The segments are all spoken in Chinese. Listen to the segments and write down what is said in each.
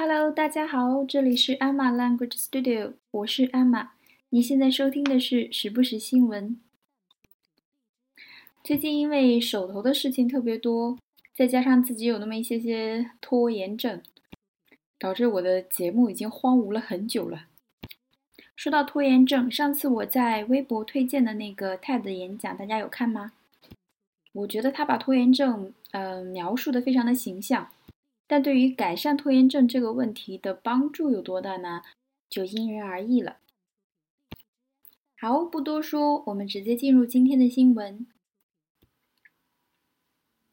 Hello，大家好，这里是 Emma Language Studio，我是 Emma。你现在收听的是时不时新闻。最近因为手头的事情特别多，再加上自己有那么一些些拖延症，导致我的节目已经荒芜了很久了。说到拖延症，上次我在微博推荐的那个 TED 演讲，大家有看吗？我觉得他把拖延症，呃，描述的非常的形象。但对于改善拖延症这个问题的帮助有多大呢？就因人而异了。好，不多说，我们直接进入今天的新闻。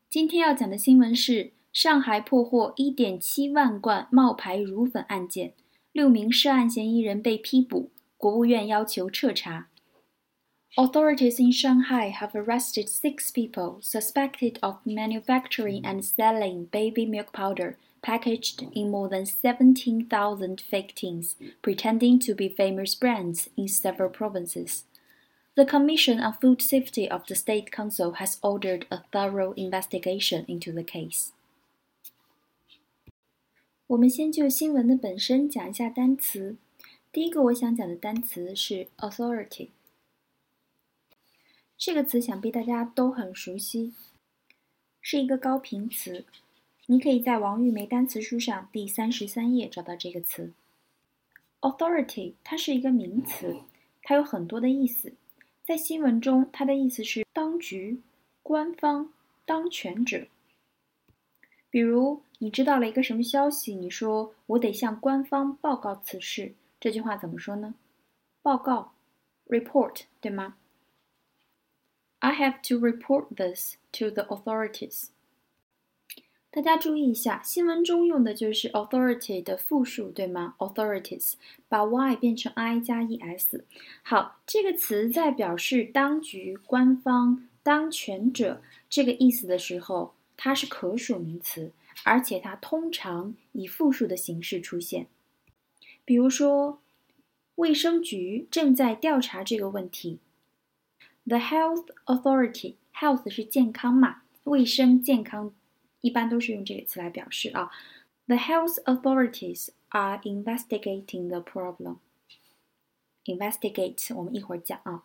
今天要讲的新闻是：上海破获1.7万罐冒牌乳粉案件，六名涉案嫌疑人被批捕，国务院要求彻查。Authorities in Shanghai have arrested six people suspected of manufacturing and selling baby milk powder packaged in more than 17,000 fake tins, pretending to be famous brands in several provinces. The Commission on Food Safety of the State Council has ordered a thorough investigation into the case. 我们先就新闻的本身讲一下单词。第一个我想讲的单词是 authority。 这个词想必大家都很熟悉，是一个高频词。你可以在王玉梅单词书上第三十三页找到这个词。Authority 它是一个名词，它有很多的意思。在新闻中，它的意思是当局、官方、当权者。比如，你知道了一个什么消息，你说我得向官方报告此事，这句话怎么说呢？报告，report，对吗？I have to report this to the authorities. 大家注意一下，新闻中用的就是 authority 的复数，对吗？authorities 把 y 变成 i 加 es。好，这个词在表示当局、官方、当权者这个意思的时候，它是可数名词，而且它通常以复数的形式出现。比如说，卫生局正在调查这个问题。The health authority health 是健康嘛，卫生健康一般都是用这个词来表示啊。The health authorities are investigating the problem. Investigate 我们一会儿讲啊。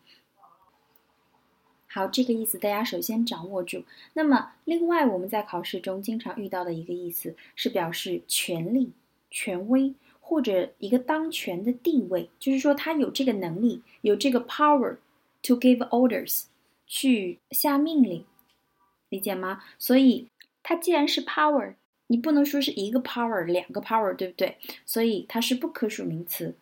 好，这个意思大家首先掌握住。那么，另外我们在考试中经常遇到的一个意思是表示权力、权威或者一个当权的地位，就是说他有这个能力，有这个 power。To give orders，去下命令，理解吗？所以它既然是 power，你不能说是一个 power，两个 power，对不对？所以它是不可数名词。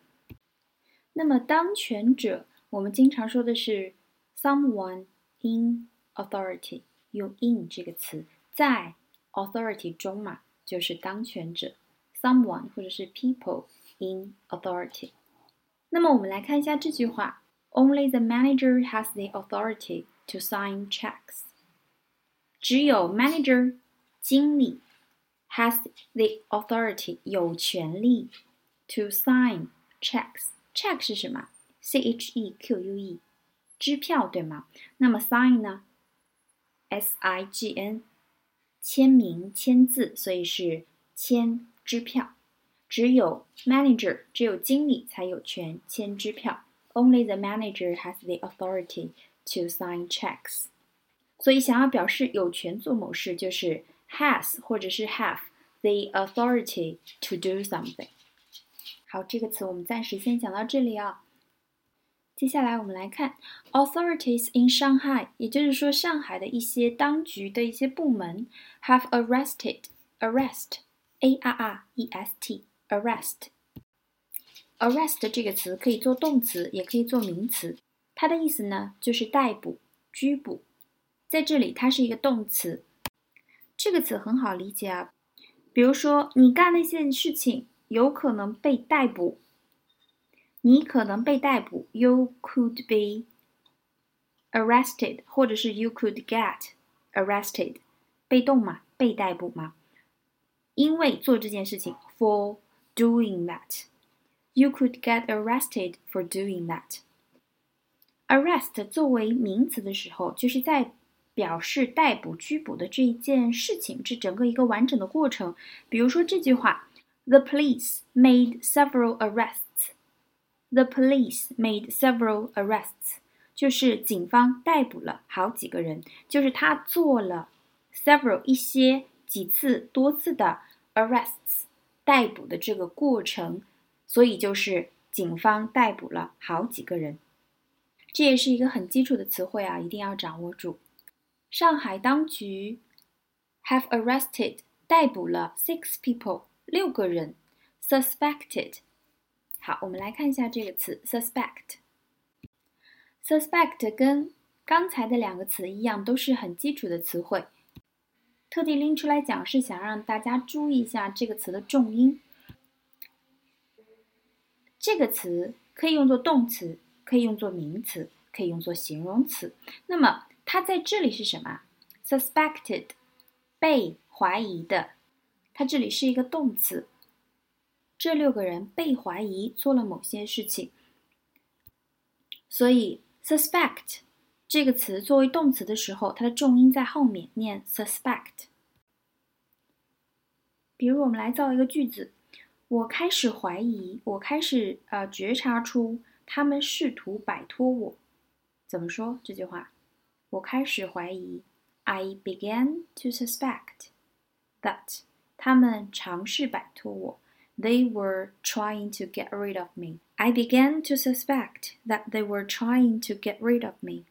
那么当权者，我们经常说的是 someone in authority，用 in 这个词，在 authority 中嘛，就是当权者，someone 或者是 people in authority。那么我们来看一下这句话。 Only the manager has the authority to sign checks. 只有 manager 经理 has the authority 有权利 to sign checks. check 是什么？C H E Q U E 支票对吗？那么 sign 呢？S I G N 签名签字，所以是签支票。只有 manager 只有经理才有权签支票。 Only the manager has the authority to sign checks。所以想要表示有权做某事，就是 has 或者是 have the authority to do something。好，这个词我们暂时先讲到这里啊。接下来我们来看 authorities in Shanghai，也就是说上海的一些当局的一些部门 have arrested arrest a r r e s t arrest Arrest 这个词可以做动词，也可以做名词。它的意思呢，就是逮捕、拘捕。在这里，它是一个动词。这个词很好理解啊。比如说，你干了一件事情，有可能被逮捕。你可能被逮捕，You could be arrested，或者是 You could get arrested。被动嘛，被逮捕嘛。因为做这件事情，For doing that。You could get arrested for doing that. Arrest 作为名词的时候，就是在表示逮捕、拘捕的这一件事情，这整个一个完整的过程。比如说这句话 The police made several arrests. The police made several arrests. 就是警方逮捕了好几个人，就是他做了 several 一些几次多次的 arrests 逮捕的这个过程， 所以就是警方逮捕了好几个人。这也是一个很基础的词汇啊，一定要掌握住。上海当局 have arrested 逮捕了 six people 六个人，suspected。好，我们来看一下这个词 suspect。suspect 跟刚才的两个词一样，都是很基础的词汇。特地拎出来讲，是想让大家注意一下这个词的重音。这个词可以用作动词，可以用作名词，可以用作形容词。那么它在这里是什么？suspected，被怀疑的。它这里是一个动词。这六个人被怀疑做了某些事情，所以 suspect 这个词作为动词的时候，它的重音在后面，念 suspect。比如，我们来造一个句子：我开始怀疑，我开始呃觉察出他们试图摆脱我。怎么说这句话？我开始怀疑，I began to suspect that 他们尝试摆脱我，They were trying to get rid of me. I began to suspect that they were trying to get rid of me.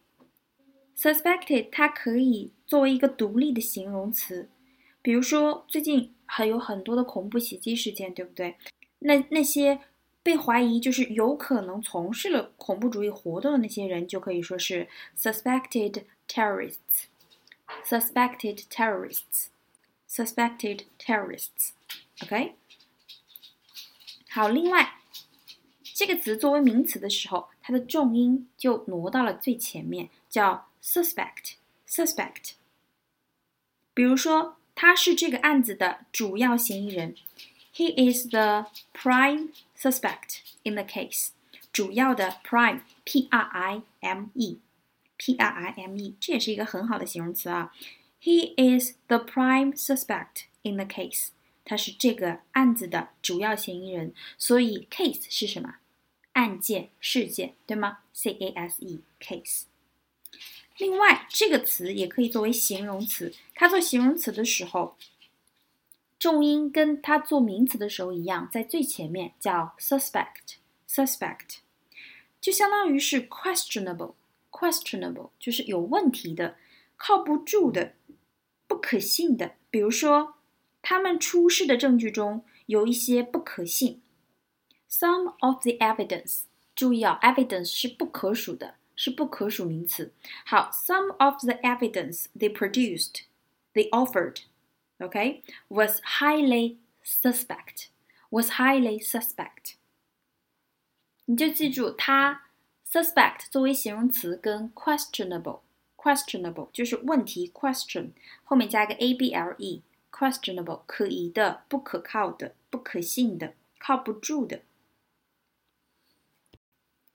Suspected 它可以作为一个独立的形容词，比如说最近还有很多的恐怖袭击事件，对不对？那那些。被怀疑就是有可能从事了恐怖主义活动的那些人，就可以说是 suspected terrorists。suspected terrorists。suspected terrorists。OK。好，另外这个词作为名词的时候，它的重音就挪到了最前面，叫 suspect。suspect。比如说，他是这个案子的主要嫌疑人。He is the prime suspect in the case. 主要的 prime p r i m e p r i m e 这也是一个很好的形容词啊。He is the prime suspect in the case. 他是这个案子的主要嫌疑人。所以 case 是什么？案件、事件，对吗？C A S E case。 另外，这个词也可以作为形容词。它做形容词的时候。重音跟它做名词的时候一样，在最前面叫 suspect，suspect，就相当于是 questionable，questionable 就是有问题的、靠不住的、不可信的。比如说，他们出示的证据中有一些不可信。Some of the evidence，注意啊，evidence 是不可数的，是不可数名词。好，some of the evidence they produced，they offered。okay, was highly suspect, was highly suspect。你就记住它 suspect 作为形容词跟 questionable questionable 就是问题 question 后面加一个 a b l e questionable 可疑的、不可靠的、不可信的、靠不住的。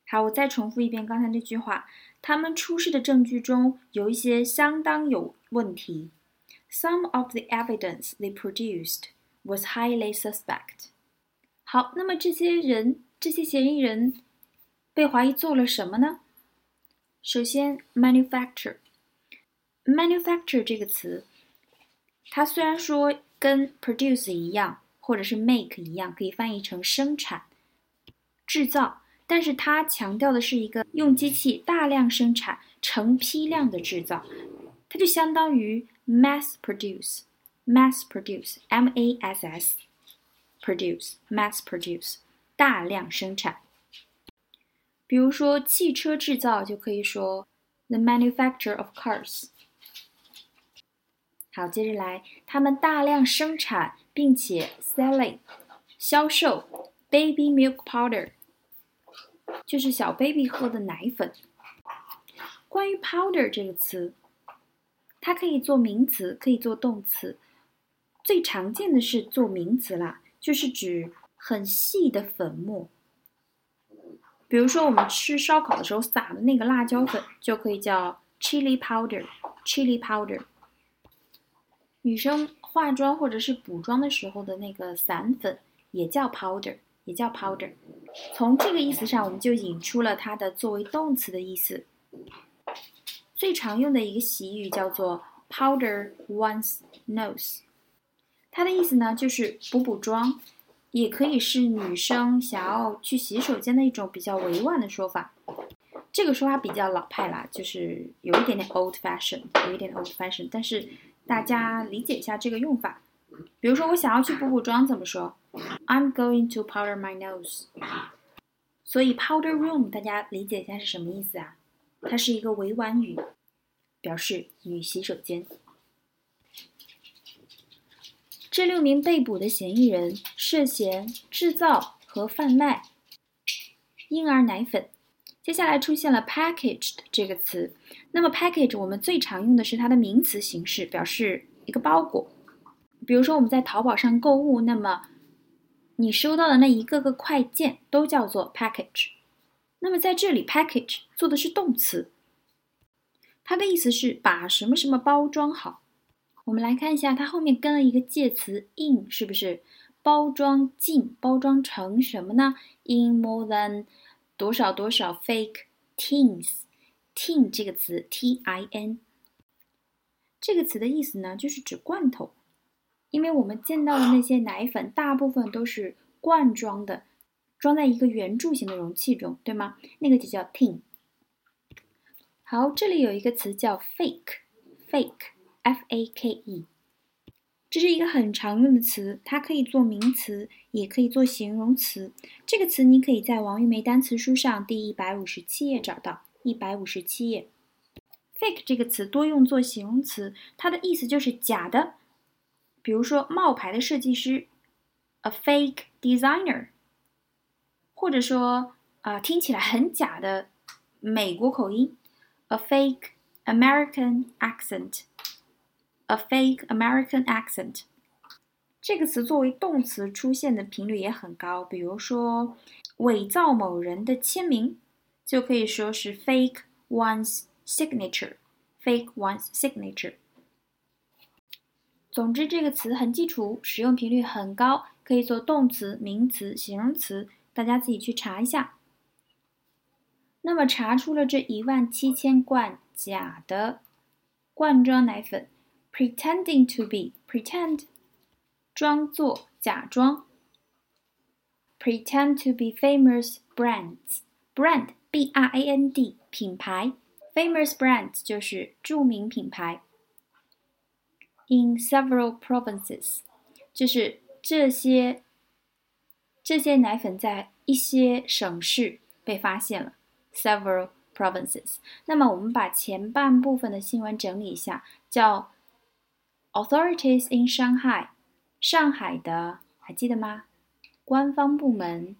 好，我再重复一遍刚才那句话：他们出示的证据中有一些相当有问题。Some of the evidence they produced was highly suspect. 好，那么这些人，这些嫌疑人被怀疑做了什么呢？首先，manufacture。manufacture 这个词，它虽然说跟 produce 一样，或者是 make 一样，可以翻译成生产、制造，但是它强调的是一个用机器大量生产、成批量的制造，它就相当于 mass produce, mass produce, M A S S, produce, mass produce，大量生产。比如说汽车制造，就可以说 the manufacture of cars。好，接着来，他们大量生产并且 selling 销售 baby milk powder， 就是小 baby 喝的奶粉。关于 powder 这个词。它可以做名词，可以做动词，最常见的是做名词啦，就是指很细的粉末。比如说我们吃烧烤的时候撒的那个辣椒粉，就可以叫 chili powder，chili powder。女生化妆或者是补妆的时候的那个散粉也叫 powder，也叫 powder。从这个意思上，我们就引出了它的作为动词的意思。最常用的一个习语叫做 powder one's nose，它的意思呢就是补补妆，也可以是女生想要去洗手间的一种比较委婉的说法。这个说法比较老派啦，就是有一点点 old fashion，有一点 old fashion，但是大家理解一下这个用法。比如说我想要去补补妆，怎么说？I'm going to powder my nose。所以 powder room 大家理解一下是什么意思啊？它是一个委婉语，表示女洗手间。这六名被捕的嫌疑人涉嫌制造和贩卖婴儿奶粉。接下来出现了 packaged 这个词，那么 package 我们最常用的是它的名词形式，表示一个包裹。比如说我们在淘宝上购物，那么你收到的那一个个快件都叫做 package。那么在这里 package 做的是动词，它的意思是把什么什么包装好。我们来看一下，它后面跟了一个介词 in，是不是包装进、包装成什么呢？in more than 多少多少 fake tins，tin 这个词 t i n 这个词的意思呢，就是指罐头，因为我们见到的那些奶粉大部分都是罐装的，装在一个圆柱形的容器中，对吗？那个就叫 tin。好，这里有一个词叫 fake，fake，f a k e。这是一个很常用的词，它可以做名词，也可以做形容词。这个词你可以在王玉梅单词书上第一百五十七页找到。一百五十七页，fake 这个词多用作形容词，它的意思就是假的。比如说冒牌的设计师，a fake designer，或者说啊听起来很假的美国口音，a fake American accent。A fake American accent，这个词作为动词出现的频率也很高。比如说，伪造某人的签名，就可以说是 fake one's signature。fake one's signature。总之，这个词很基础，使用频率很高，可以做动词、名词、形容词，大家自己去查一下。那么，查出了这一万七千罐假的罐装奶粉。pretending to be pretend 装作假装 pretend to be famous brands brand b r a n d 品牌 famous brands 就是著名品牌 in several provinces 就是这些这些奶粉在一些省市被发现了 several provinces 那么我们把前半部分的新闻整理一下叫 Authorities in Shanghai，上海的还记得吗？官方部门、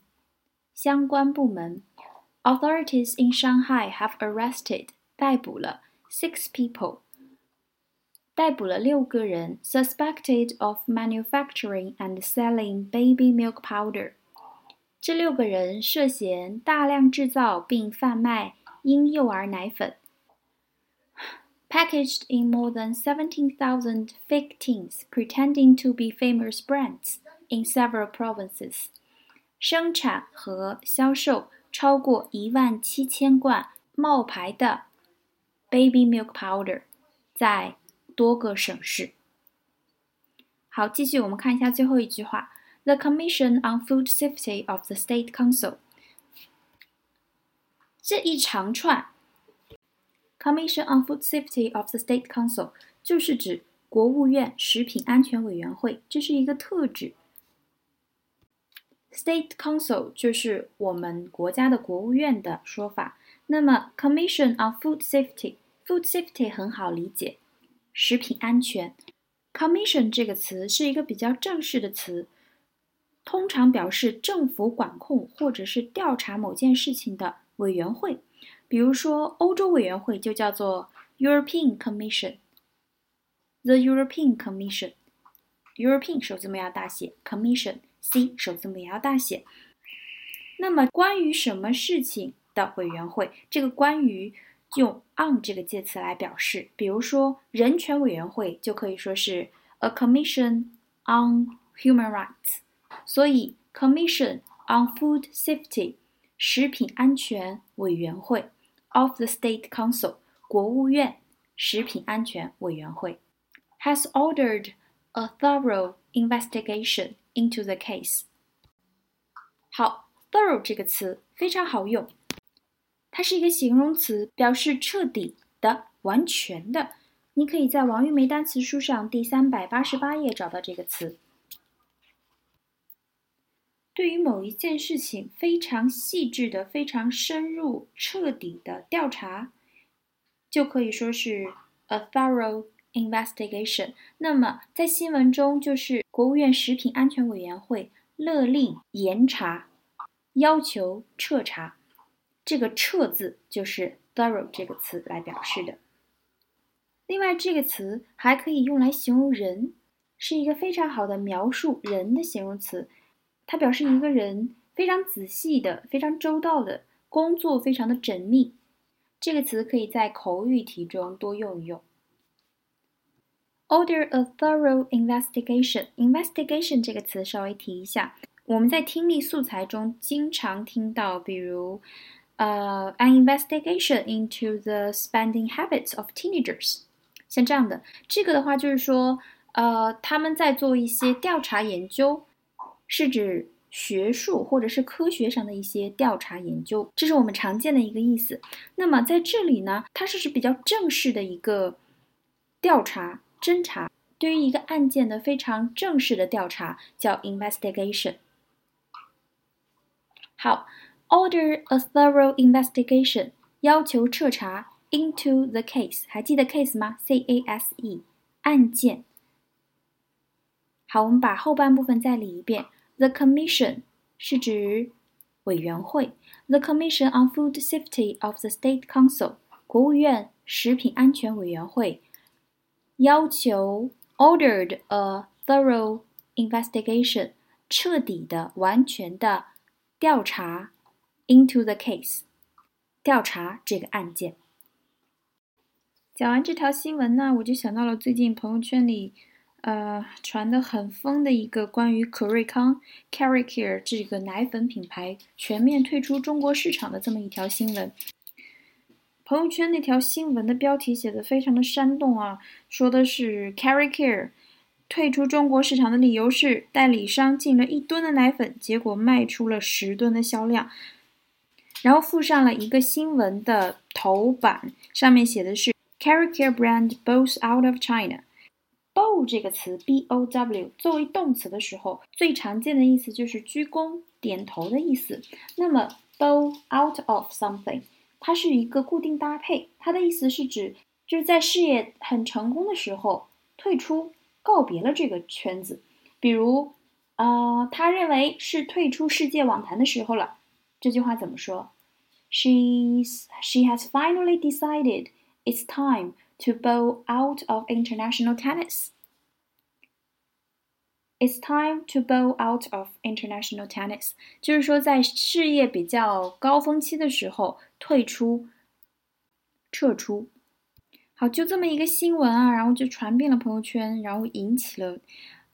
相关部门。Authorities in Shanghai have arrested，逮捕了 six people， 逮捕了六个人，suspected of manufacturing and selling baby milk powder。这六个人涉嫌大量制造并贩卖婴幼儿奶粉。packaged in more than 17,000 fake tins pretending to be famous brands in several provinces，生产和销售超过一万七千罐冒牌的 baby milk powder，在 多个省市。好，继续我们看一下最后一句话：The Commission on Food Safety of the State Council。这一长串 Commission on Food Safety of the State Council 就是指国务院食品安全委员会，这是一个特指。State Council 就是我们国家的国务院的说法。那么 Commission on Food Safety，Food Safety 很好理解，食品安全。Commission 这个词是一个比较正式的词，通常表示政府管控或者是调查某件事情的委员会。比如说，欧洲委员会就叫做 European Commission，the European Commission，European 首字母要大写，Commission C 首字母也要大写。那么，关于什么事情的委员会？这个关于用 on 这个介词来表示。比如说，人权委员会就可以说是 a Commission on Human Rights。所以 Commission on Food Safety 食品安全委员会 of the State Council 国务院食品安全委员会 has ordered a thorough investigation into the case。好，thorough 这个词非常好用，它是一个形容词，表示彻底的、完全的。你可以在王玉梅单词书上第三百八十八页找到这个词。对于某一件事情非常细致的、非常深入、彻底的调查，就可以说是 a thorough investigation。那么在新闻中，就是国务院食品安全委员会勒令严查，要求彻查。这个“彻”字就是 thorough 这个词来表示的。另外，这个词还可以用来形容人，是一个非常好的描述人的形容词。它表示一个人非常仔细的、非常周到的工作，非常的缜密。这个词可以在口语题中多用一用。Order a thorough investigation. Investigation 这个词稍微提一下，我们在听力素材中经常听到，比如，呃，an investigation into the spending habits of teenagers，像这样的。这个的话就是说，呃，他们在做一些调查研究。是指学术或者是科学上的一些调查研究，这是我们常见的一个意思。那么在这里呢，它是指比较正式的一个调查、侦查，对于一个案件的非常正式的调查叫 investigation。好 ，order a thorough investigation，要求彻查 into the case，还记得 case 吗？C A S E，案件。好，我们把后半部分再理一遍。The Commission 是指委员会，The Commission on Food Safety of the State Council 国务院食品安全委员会要求 ordered a thorough investigation 彻底的、完全的调查 into the case 调查这个案件。讲完这条新闻呢，我就想到了最近朋友圈里。呃，传的很疯的一个关于可瑞康 （Carry Care） 这个奶粉品牌全面退出中国市场的这么一条新闻。朋友圈那条新闻的标题写的非常的煽动啊，说的是 Carry Care 退出中国市场的理由是代理商进了一吨的奶粉，结果卖出了十吨的销量。然后附上了一个新闻的头版，上面写的是 Carry Care brand bows out of China。bow 这个词，b o w 作为动词的时候，最常见的意思就是鞠躬、点头的意思。那么 bow out of something，它是一个固定搭配，它的意思是指就是在事业很成功的时候退出、告别了这个圈子。比如，呃，他认为是退出世界网坛的时候了。这句话怎么说 ？She's she has finally decided it's time. to bow out of international tennis. It's time to bow out of international tennis，就是说在事业比较高峰期的时候退出、撤出。好，就这么一个新闻啊，然后就传遍了朋友圈，然后引起了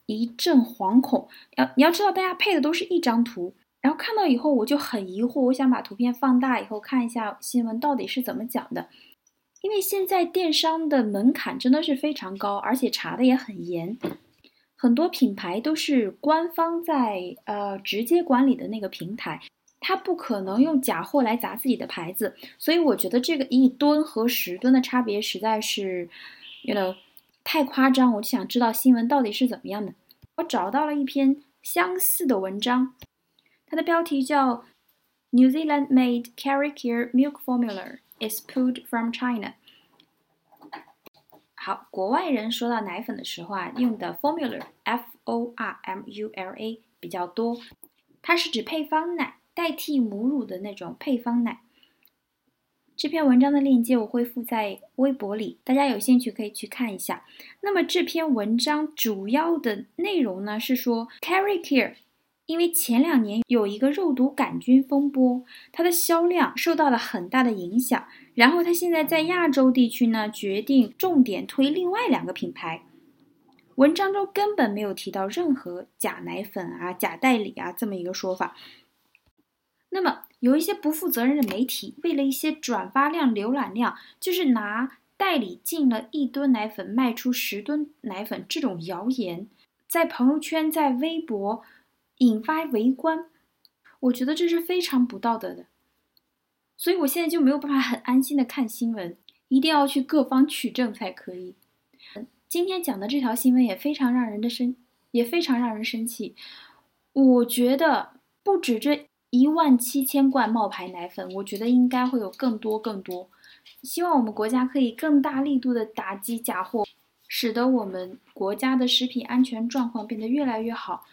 一阵惶恐。要你要知道，大家配的都是一张图， 然后看到以后我就很疑惑，我想把图片放大以后看一下新闻到底是怎么讲的。因为现在电商的门槛真的是非常高，而且查的也很严，很多品牌都是官方在呃直接管理的那个平台，它不可能用假货来砸自己的牌子，所以我觉得这个一吨和十吨的差别实在是，you know，太夸张，我就想知道新闻到底是怎么样的。我找到了一篇相似的文章，它的标题叫 “New Zealand Made Carry Care Milk Formula”。is pulled from China。好，国外人说到奶粉的时候啊，用的 formula，f o r m u l a 比较多，它是指配方奶，代替母乳的那种配方奶。这篇文章的链接我会附在微博里，大家有兴趣可以去看一下。那么这篇文章主要的内容呢是说，Carry Care。因为前两年有一个肉毒杆菌风波，它的销量受到了很大的影响。然后它现在在亚洲地区呢，决定重点推另外两个品牌，文章中根本没有提到任何假奶粉啊、假代理啊这么一个说法。那么，有一些不负责任的媒体，为了一些转发量、浏览量，就是拿代理进了一吨奶粉卖出十吨奶粉这种谣言，在朋友圈、在微博引发围观，我觉得这是非常不道德的。所以我现在就没有办法很安心的看新闻，一定要去各方取证才可以。今天讲的这条新闻也非常让人的生，也非常让人生气。我觉得不止这一万七千罐冒牌奶粉，我觉得应该会有更多更多。希望我们国家可以更大力度的打击假货，使得我们国家的食品安全状况变得越来越好。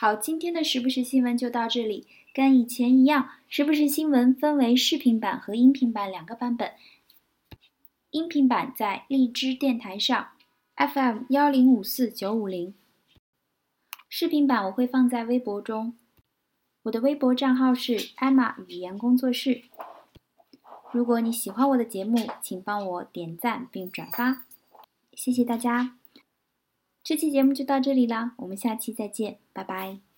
好，今天的时不时新闻就到这里。跟以前一样，时不时新闻分为视频版和音频版两个版本。音频版在荔枝电台上，FM 幺零五四九五零。视频版我会放在微博中，我的微博账号是艾玛语言工作室。如果你喜欢我的节目，请帮我点赞并转发，谢谢大家。这期节目就到这里啦，我们下期再见，拜拜。